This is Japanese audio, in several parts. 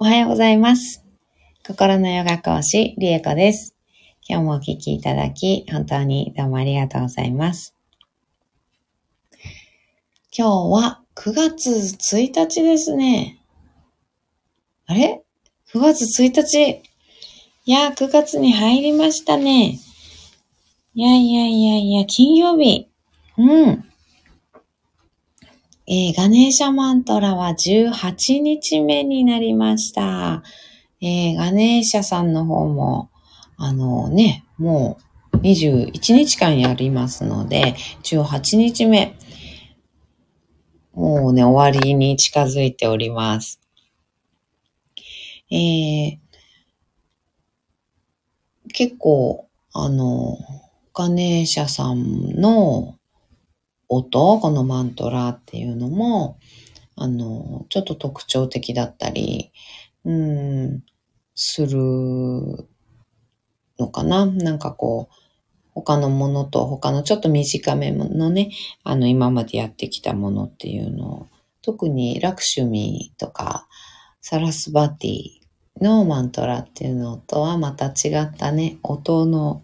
おはようございます。心のヨガ講師、リエコです。今日もお聞きいただき、本当にどうもありがとうございます。今日は9月1日ですね。あれ ?9 月1日？いや、9月に入りましたね。いやいやいやいや、金曜日。うん。えーガネーシャマントラは18日目になりました。えーガネーシャさんの方も、あのね、もう21日間やりますので、18日目。もうね、終わりに近づいております。えー結構、あの、ガネーシャさんの音、このマントラっていうのも、あの、ちょっと特徴的だったり、うん、するのかな。なんかこう、他のものと他のちょっと短めのね、あの、今までやってきたものっていうのを、特にラクシュミとか、サラスバティのマントラっていうのとはまた違ったね、音の、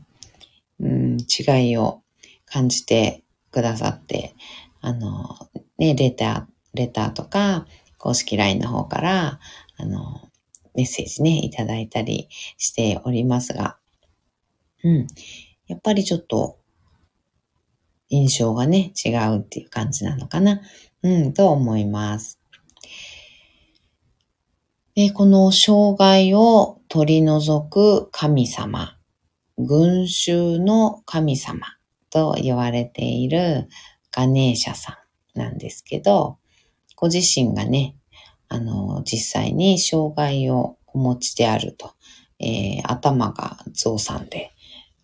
うん、違いを感じてくださって、あの、ね、レター、レターとか、公式 LINE の方から、あの、メッセージね、いただいたりしておりますが、うん。やっぱりちょっと、印象がね、違うっていう感じなのかな。うん、と思います。で、この障害を取り除く神様、群衆の神様と言われているガネーシャさんなんですけど、ご自身がね、あの、実際に障害をお持ちであると、えー頭が増産で、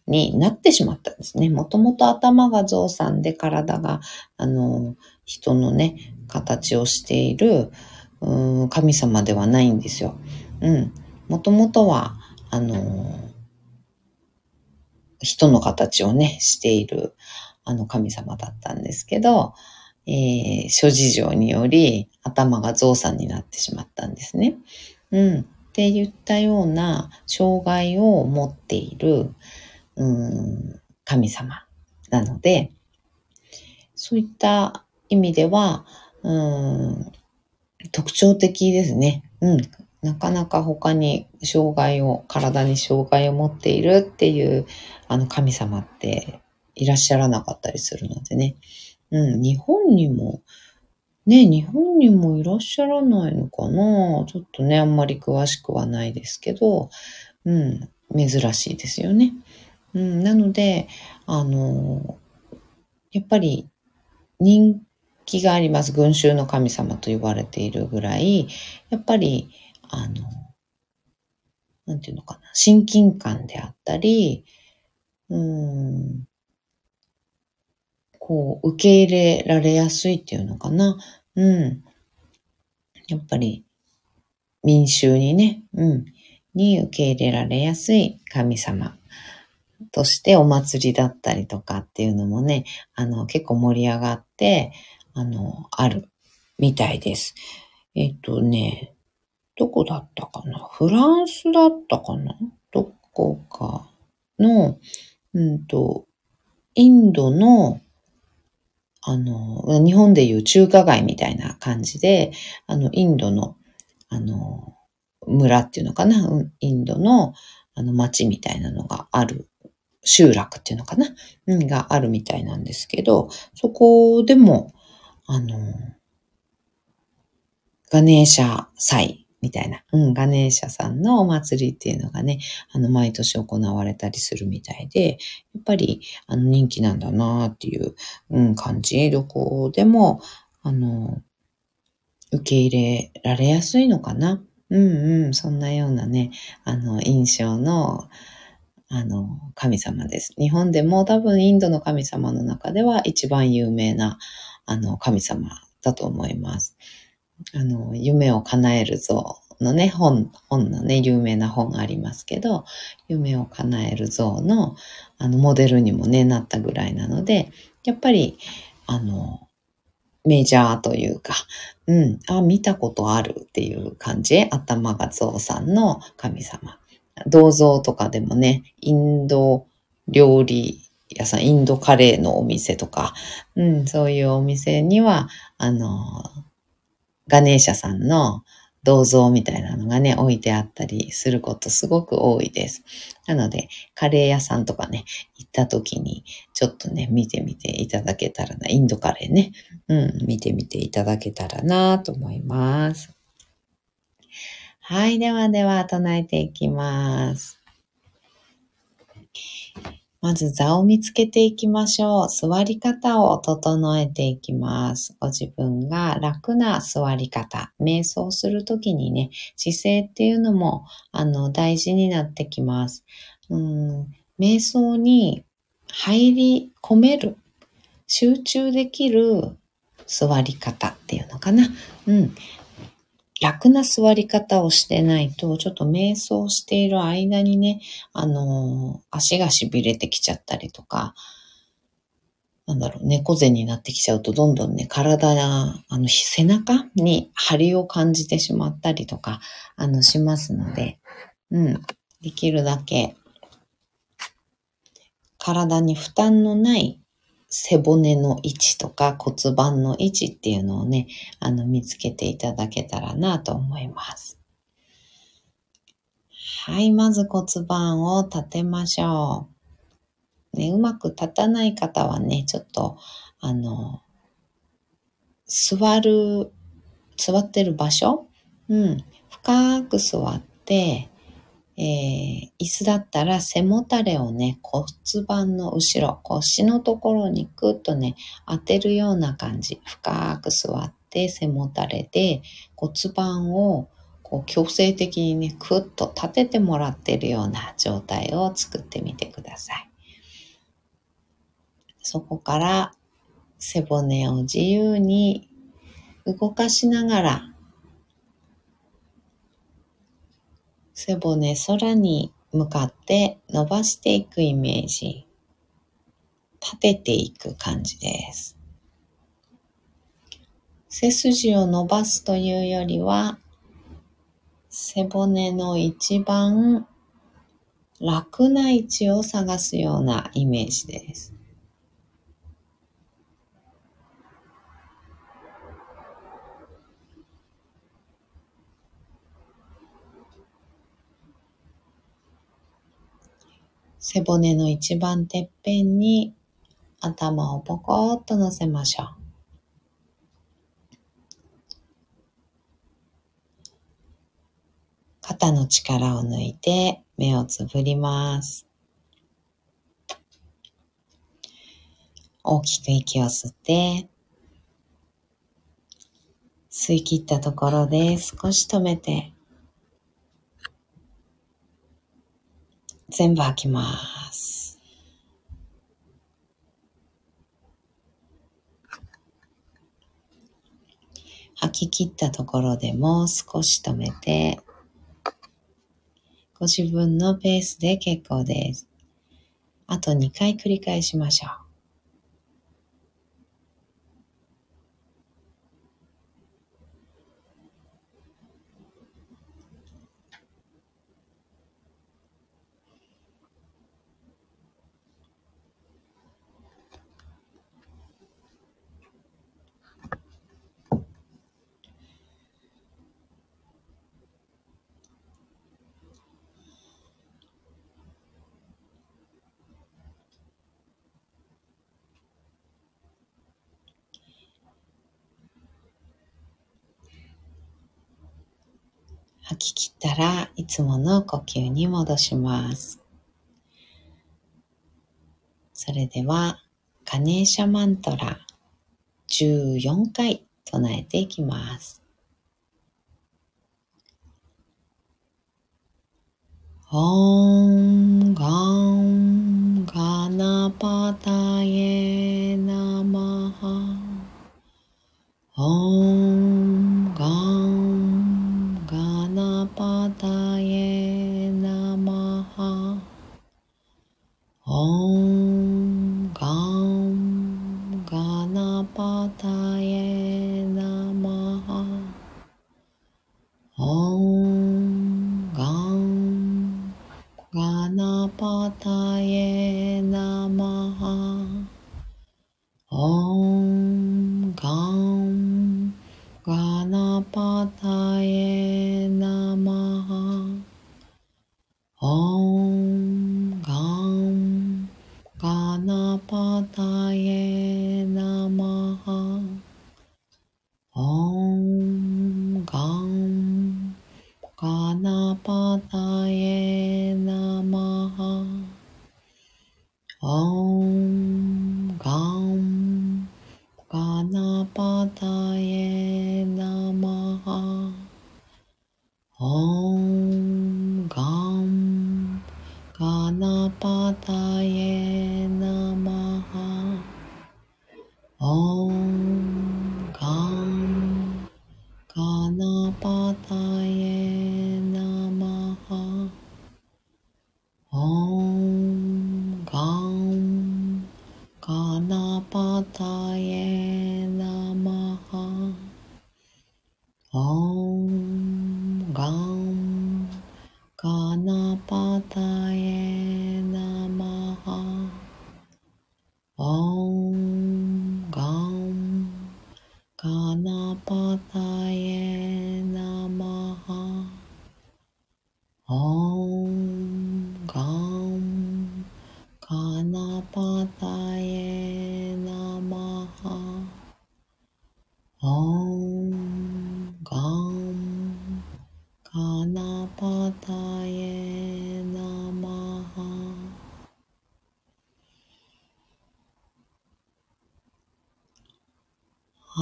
になってしまったんですね。もともと頭が増産で体が、あの、人のね、形をしている、うーん神様ではないんですよ。うん。もともとは、あの、人の形をね、している、あの神様だったんですけど、えー諸事情により頭が増産になってしまったんですね。うん。って言ったような障害を持っている、うーん、神様なので、そういった意味では、うーん、特徴的ですね。うん。なかなか他に障害を、体に障害を持っているっていう、あの神様っていらっしゃらなかったりするのでね。うん、日本にも、ね、日本にもいらっしゃらないのかな？ちょっとね、あんまり詳しくはないですけど、うん、珍しいですよね。うん、なので、あの、やっぱり人気があります。群衆の神様と言われているぐらい、やっぱり、あの、なんていうのかな、親近感であったり、うん、こう、受け入れられやすいっていうのかな。うん。やっぱり、民衆にね、うん、に受け入れられやすい神様としてお祭りだったりとかっていうのもね、あの、結構盛り上がって、あの、あるみたいです。えっとね、どこだったかな？フランスだったかな？どこかの、うんと、インドの、あの、日本でいう中華街みたいな感じで、あの、インドの、あの、村っていうのかな？インドの、あの、町みたいなのがある、集落っていうのかな？うん、があるみたいなんですけど、そこでも、あの、ガネーシャ祭みたいな、うん、ガネーシャさんのお祭りっていうのがね、あの、毎年行われたりするみたいで、やっぱり、あの、人気なんだなっていう、うん、感じ。どこでも、あの、受け入れられやすいのかな。うんうん、そんなようなね、あの、印象の、あの、神様です。日本でも多分インドの神様の中では一番有名な、あの、神様だと思います。あの、夢を叶える像のね、本、本のね、有名な本がありますけど、夢を叶える像の、あの、モデルにもね、なったぐらいなので、やっぱり、あの、メジャーというか、うん、あ、見たことあるっていう感じ。頭がゾウさんの神様。銅像とかでもね、インド料理屋さん、インドカレーのお店とか、うん、そういうお店には、あの、ガネーシャさんの銅像みたいなのがね、置いてあったりすることすごく多いです。なので、カレー屋さんとかね、行った時に、ちょっとね、見てみていただけたらな、インドカレーね、うん、見てみていただけたらなと思います。はい、ではでは唱えていきます。まず座を見つけていきましょう。座り方を整えていきます。ご自分が楽な座り方。瞑想するときにね、姿勢っていうのも、あの、大事になってきます。うん、瞑想に入り込める、集中できる座り方っていうのかな。うん。楽な座り方をしてないと、ちょっと瞑想している間にね、あのー、足が痺れてきちゃったりとか、なんだろう、猫背になってきちゃうと、どんどんね、体が、あの、背中に張りを感じてしまったりとか、あの、しますので、うん、できるだけ、体に負担のない背骨の位置とか骨盤の位置っていうのをね、あの、見つけていただけたらなと思います。はい、まず骨盤を立てましょう。ね、うまく立たない方はね、ちょっと、あの、座る、座ってる場所？うん、深く座って、えー、椅子だったら背もたれをね、骨盤の後ろ、腰のところにクッとね、当てるような感じ。深く座って背もたれで骨盤をこう強制的にね、クッと立ててもらってるような状態を作ってみてください。そこから背骨を自由に動かしながら背骨空に向かって伸ばしていくイメージ。立てていく感じです。背筋を伸ばすというよりは、背骨の一番楽な位置を探すようなイメージです。背骨の一番てっぺんに頭をポコッと乗せましょう。肩の力を抜いて目をつぶります。大きく息を吸って、吸い切ったところで少し止めて、全部吐きます。吐き切ったところでも少し止めて、ご自分のペースで結構です。あと2回繰り返しましょう。吐き切ったらいつもの呼吸に戻します。それでは、ガネーシャマントラ14回唱えていきます。オンガンガナパタエナマハオンたへ。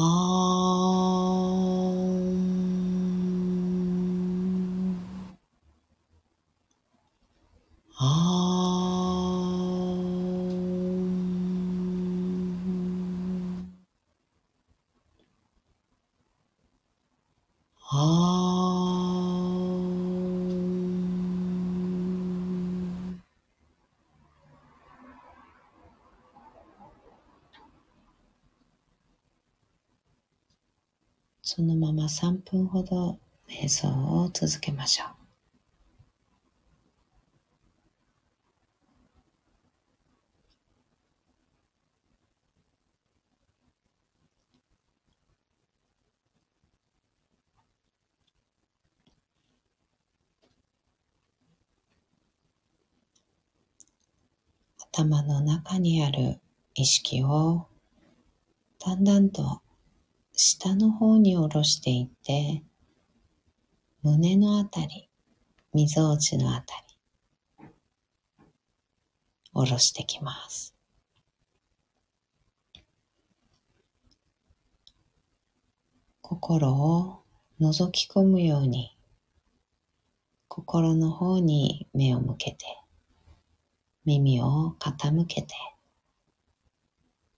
ああ。3分ほど瞑想を続けましょう。頭の中にある意識をだんだんと下の方に下ろしていって胸のあたり、みぞおちのあたり、下ろしてきます。心を覗き込むように心の方に目を向けて耳を傾けて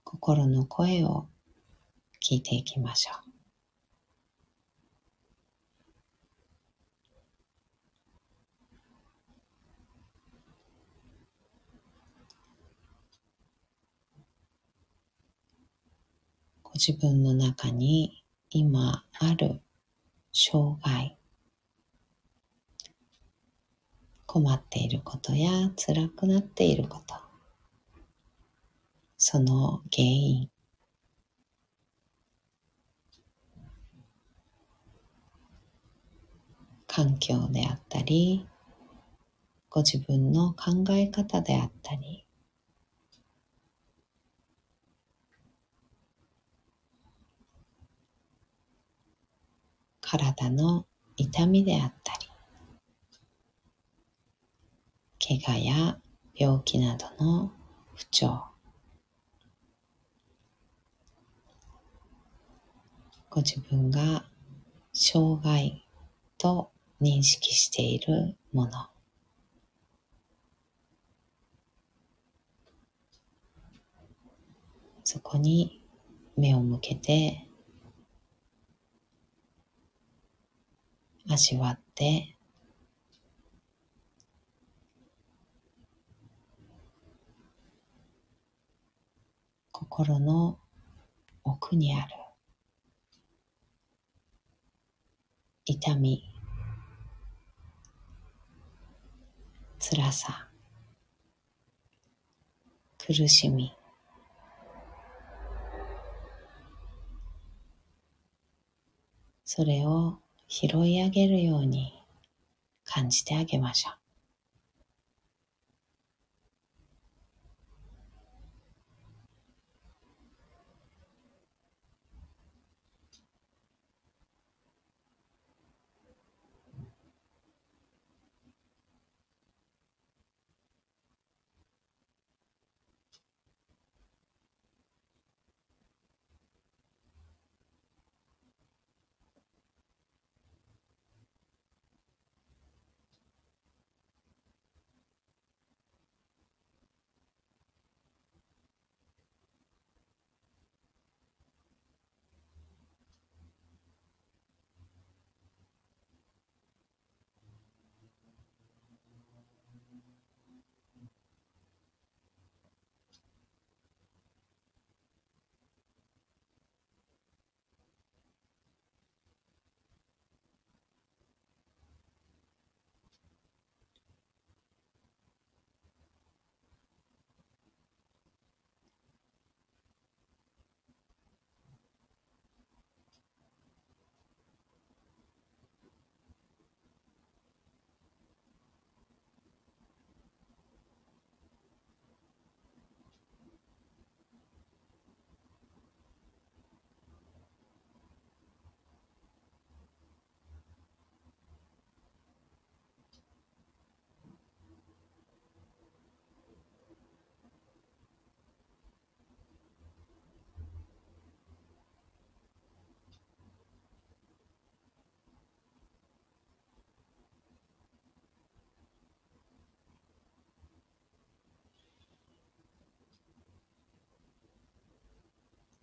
心の声を聞いていきましょう。ご自分の中に今ある障害、困っていることや辛くなっていること、その原因、環境であったり、ご自分の考え方であったり、体の痛みであったり、怪我や病気などの不調、ご自分が障害と認識しているもの、そこに目を向けて味わって心の奥にある痛み辛さ、苦しみ、それを拾い上げるように感じてあげましょう。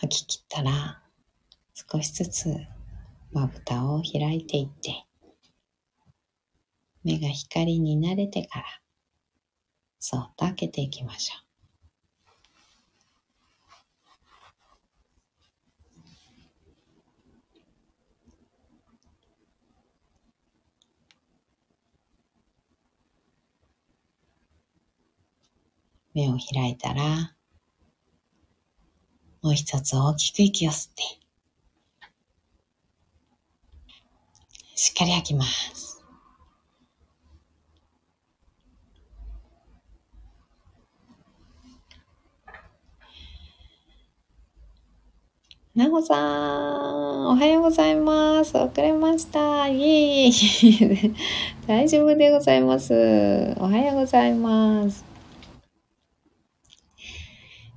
吐き切ったら少しずつまぶたを開いていって目が光に慣れてからそっと開けていきましょう。目を開いたらもう一つ大きく息を吸って、しっかり吐きます。なほさん、おはようございます。遅れました。いえいえいえ、大丈夫でございます。おはようございます。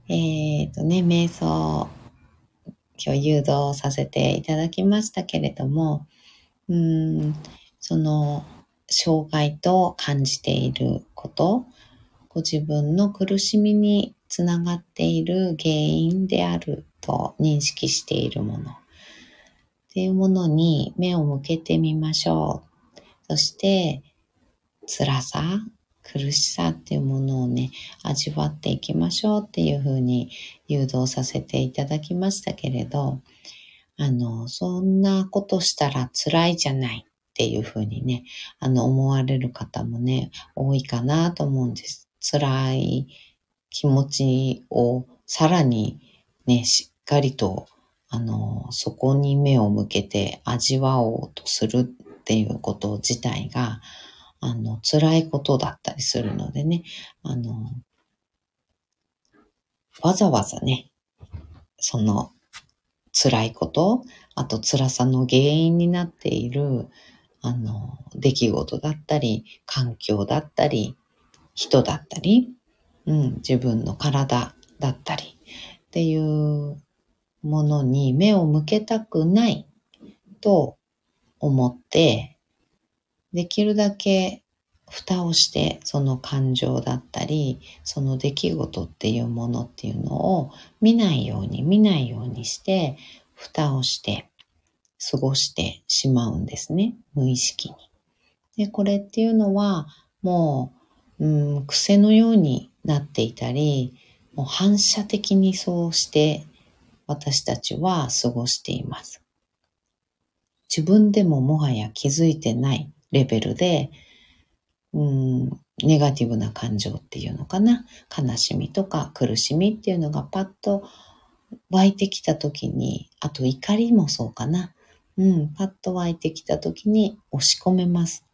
えっ、ー、とね、瞑想、今日誘導させていただきましたけれども、うん、その、障害と感じていること、ご自分の苦しみにつながっている原因であると認識しているものっていうものに目を向けてみましょう。そして、辛さ、苦しさっていうものをね、味わっていきましょうっていうふうに誘導させていただきましたけれど、あの、そんなことしたら辛いじゃないっていうふうにね、あの、思われる方もね、多いかなと思うんです。辛い気持ちをさらにね、しっかりと、あの、そこに目を向けて味わおうとするっていうこと自体が、あの、辛いことだったりするのでね、あの、わざわざね、その辛いこと、あと辛さの原因になっている、あの、出来事だったり、環境だったり、人だったり、うん、自分の体だったりっていうものに目を向けたくないと思って、できるだけ蓋をして、その感情だったり、その出来事っていうものっていうのを見ないように見ないようにして、蓋をして過ごしてしまうんですね。無意識に。で、これっていうのはもう、うん、癖のようになっていたり、もう反射的にそうして私たちは過ごしています。自分でももはや気づいてないレベルで、うん、ネガティブな感情っていうのかな。悲しみとか苦しみっていうのがパッと湧いてきた時に、あと怒りもそうかな。うん、パッと湧いてきた時に押し込めます。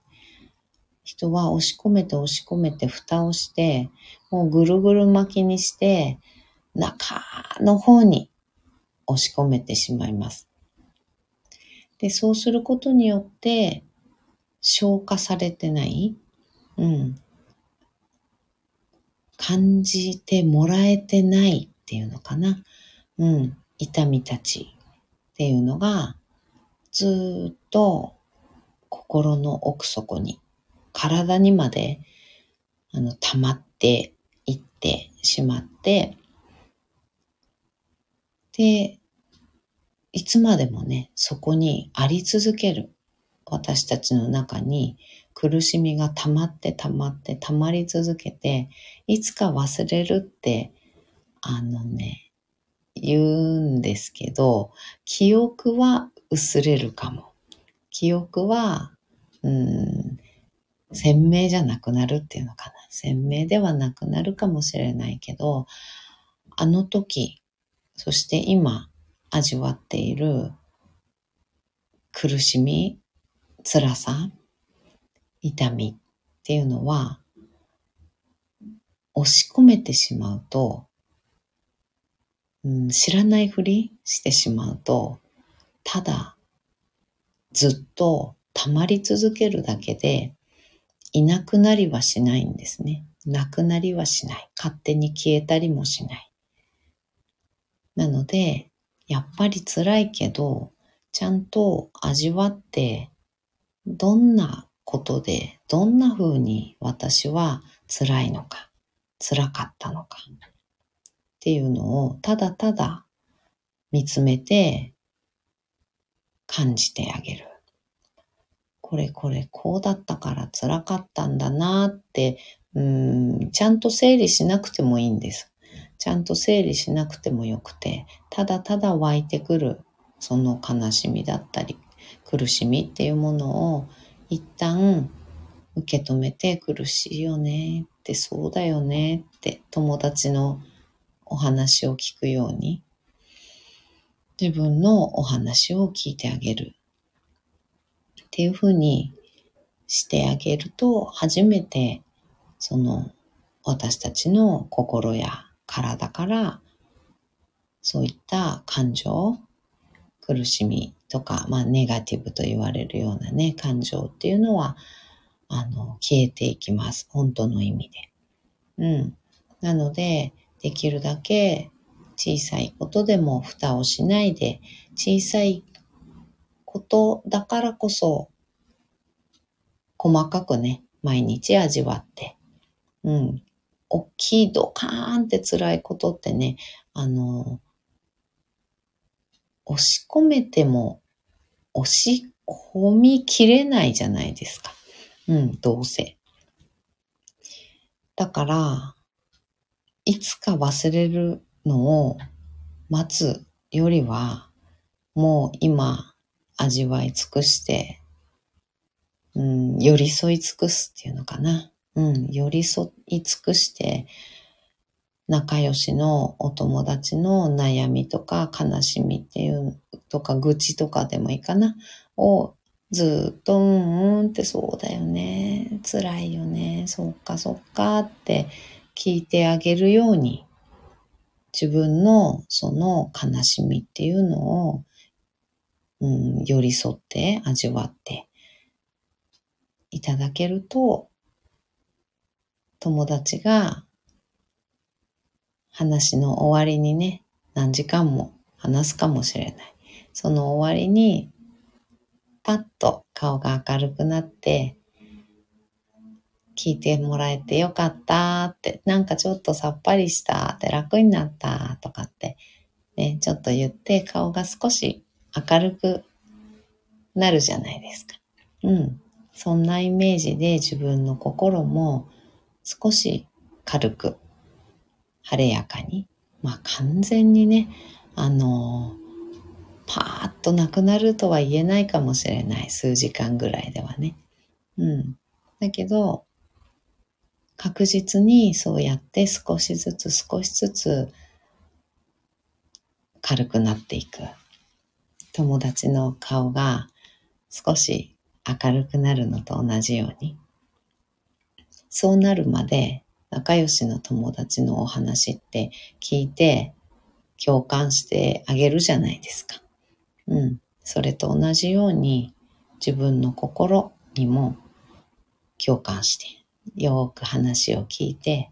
人は押し込めて押し込めて蓋をして、もうぐるぐる巻きにして、中の方に押し込めてしまいます。で、そうすることによって、消化されてない、うん、感じてもらえてないっていうのかな？うん、痛みたちっていうのが、ずっと心の奥底に、体にまで、あの、溜まっていってしまって、で、いつまでもね、そこにあり続ける。私たちの中に苦しみが溜まって溜まって溜まり続けて、いつか忘れるって、あのね、言うんですけど、記憶は薄れるかも。記憶は、うん、鮮明じゃなくなるっていうのかな。鮮明ではなくなるかもしれないけど、あの時、そして今味わっている苦しみ、辛さ、痛みっていうのは、押し込めてしまうと、うん、知らないふりしてしまうと、ただずっと溜まり続けるだけで、いなくなりはしないんですね。なくなりはしない。勝手に消えたりもしない。なので、やっぱり辛いけど、ちゃんと味わって、どんなことで、どんな風に私は辛いのか、辛かったのか、っていうのをただただ見つめて感じてあげる。これこれこうだったから辛かったんだなって、うん、ちゃんと整理しなくてもいいんです。ちゃんと整理しなくてもよくて、ただただ湧いてくるその悲しみだったり、苦しみっていうものを一旦受け止めて苦しいよねってそうだよねって友達のお話を聞くように自分のお話を聞いてあげるっていうふうにしてあげると初めてその私たちの心や体からそういった感情苦しみとか、まあ、ネガティブと言われるようなね、感情っていうのは、あの、消えていきます。本当の意味で。うん。なので、できるだけ小さいことでも蓋をしないで、小さいことだからこそ、細かくね、毎日味わって、うん。大きいドカーンって辛いことってね、あの、押し込めても押し込みきれないじゃないですか。うん、どうせ。だから、いつか忘れるのを待つよりは、もう今味わい尽くして、うん、寄り添い尽くすっていうのかな。うん、寄り添い尽くして、仲良しのお友達の悩みとか悲しみっていうとか愚痴とかでもいいかな。をずっとうんうんってそうだよね。辛いよね。そっかそっかって聞いてあげるように自分のその悲しみっていうのを、うん、寄り添って味わっていただけると、友達が話の終わりにね、何時間も話すかもしれない。その終わりに、パッと顔が明るくなって、聞いてもらえてよかったって、なんかちょっとさっぱりしたって楽になったとかって、ね、ちょっと言って顔が少し明るくなるじゃないですか。うん。そんなイメージで自分の心も少し軽く、晴れやかに、まあ完全にね、あのパーッとなくなるとは言えないかもしれない。数時間ぐらいではね。うん。だけど、確実にそうやって少しずつ少しずつ軽くなっていく。友達の顔が少し明るくなるのと同じように。そうなるまで仲良しの友達のお話って聞いて共感してあげるじゃないですか。うん。それと同じように自分の心にも共感して、よく話を聞いて、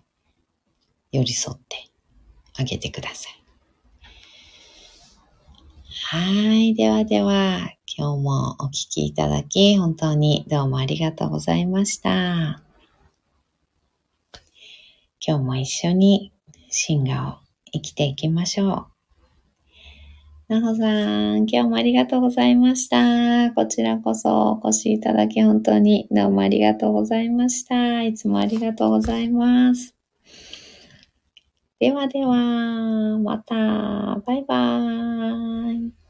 寄り添ってあげてください。はい。ではでは、今日もお聴きいただき、本当にどうもありがとうございました。今日も一緒に進化を生きていきましょう。なほさん、今日もありがとうございました。こちらこそお越しいただき本当にどうもありがとうございました。いつもありがとうございます。ではでは、また、バイバーイ。